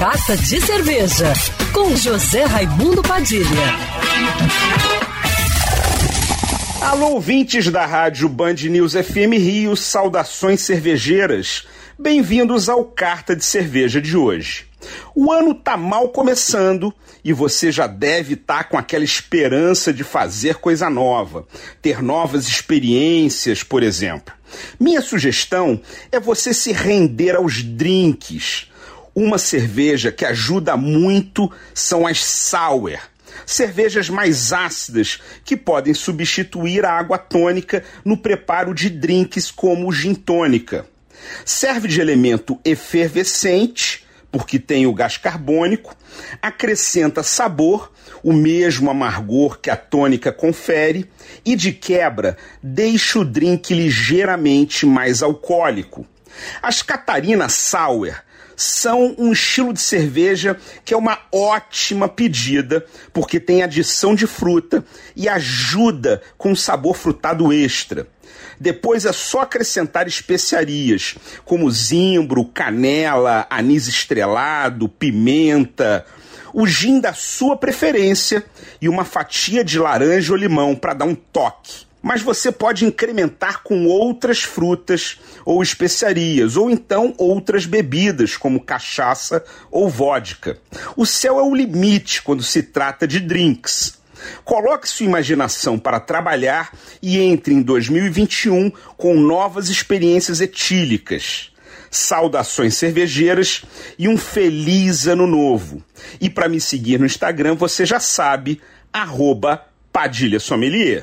Carta de Cerveja, com José Raimundo Padilha. Alô, ouvintes da rádio Band News FM Rio, saudações cervejeiras. Bem-vindos ao Carta de Cerveja de hoje. O ano tá mal começando e você já deve estar tá com aquela esperança de fazer coisa nova, ter novas experiências, por exemplo. Minha sugestão é você se render aos drinks. Uma cerveja que ajuda muito são as sour. Cervejas mais ácidas que podem substituir a água tônica no preparo de drinks como o gin tônica. Serve de elemento efervescente porque tem o gás carbônico, acrescenta sabor, o mesmo amargor que a tônica confere, e de quebra deixa o drink ligeiramente mais alcoólico. As Catarina Sour são um estilo de cerveja que é uma ótima pedida, porque tem adição de fruta e ajuda com sabor frutado extra. Depois é só acrescentar especiarias, como zimbro, canela, anis estrelado, pimenta, o gin da sua preferência e uma fatia de laranja ou limão para dar um toque. Mas você pode incrementar com outras frutas ou especiarias, ou então outras bebidas, como cachaça ou vodka. O céu é o limite quando se trata de drinks. Coloque sua imaginação para trabalhar e entre em 2021 com novas experiências etílicas. Saudações cervejeiras e um feliz ano novo. E para me seguir no Instagram, você já sabe, arroba Padilha Sommelier.